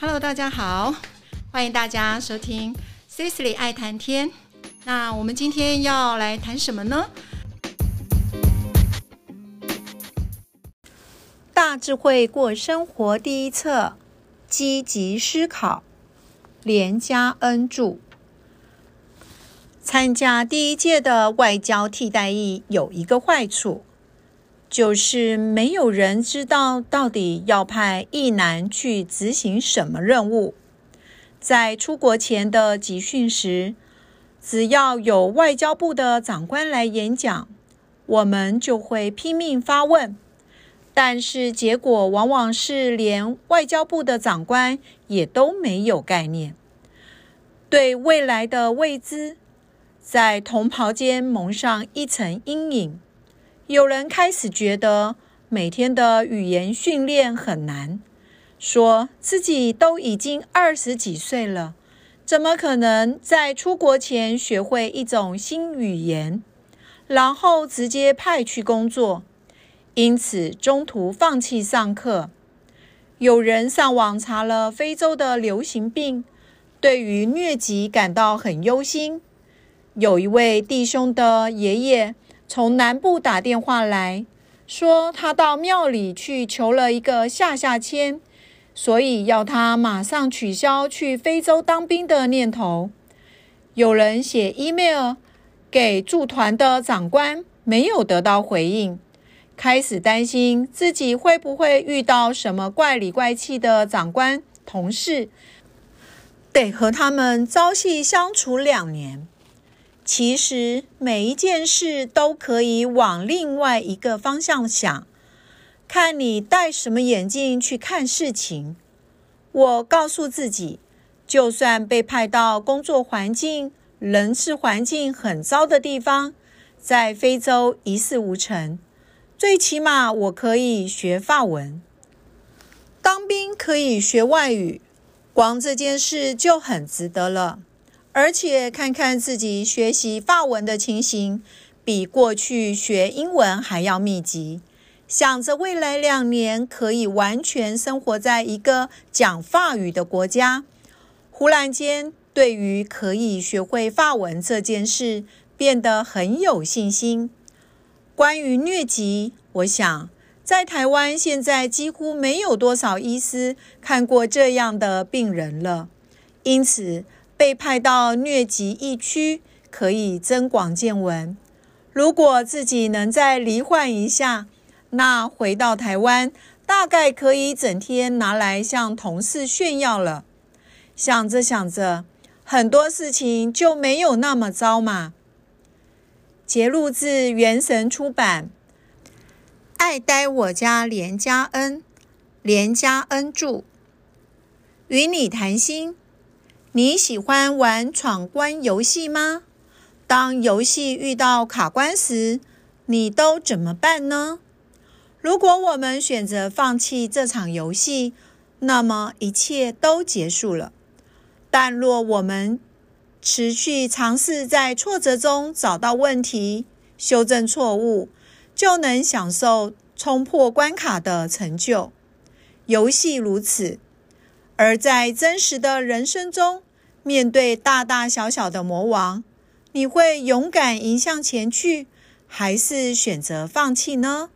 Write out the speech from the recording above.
Hello，大家好，欢迎大家收听 Cecily 爱谈天。那我们今天要来谈什么呢？大智慧过生活第一册，积极思考，连家恩著。参加第一届的外交替代役有一个坏处。就是没有人知道到底要派一男去执行什么任务。在出国前的集训时，只要有外交部的长官来演讲，我们就会拼命发问。但是结果往往是连外交部的长官也都没有概念，对未来的未知，在同袍间蒙上一层阴影。有人开始觉得每天的语言训练很难，说自己都已经二十几岁了，怎么可能在出国前学会一种新语言，然后直接派去工作？因此中途放弃上课。有人上网查了非洲的流行病，对于疟疾感到很忧心。有一位弟兄的爷爷。从南部打电话来说，他到庙里去求了一个下下签，所以要他马上取消去非洲当兵的念头。有人写 email 给驻团的长官，没有得到回应，开始担心自己会不会遇到什么怪里怪气的长官同事，得和他们朝夕相处两年。其实每一件事都可以往另外一个方向想，看你戴什么眼镜去看事情。我告诉自己，就算被派到工作环境、人事环境很糟的地方，在非洲一事无成，最起码我可以学法文。当兵可以学外语，光这件事就很值得了。而且看看自己学习法文的情形，比过去学英文还要密集。想着未来两年可以完全生活在一个讲法语的国家，忽然间对于可以学会法文这件事变得很有信心。关于疟疾，我想在台湾现在几乎没有多少医师看过这样的病人了，因此。被派到疟疾疫区，可以增广见闻。如果自己能再罹患一下，那回到台湾，大概可以整天拿来向同事炫耀了。想着想着，很多事情就没有那么糟嘛。节录自原神出版，《爱呆我家连家恩》，连家恩著，与你谈心。你喜欢玩闯关游戏吗？当游戏遇到卡关时，你都怎么办呢？如果我们选择放弃这场游戏，那么一切都结束了。但若我们持续尝试在挫折中找到问题、修正错误，就能享受冲破关卡的成就。游戏如此，而在真实的人生中。面对大大小小的魔王，你会勇敢迎向前去，还是选择放弃呢？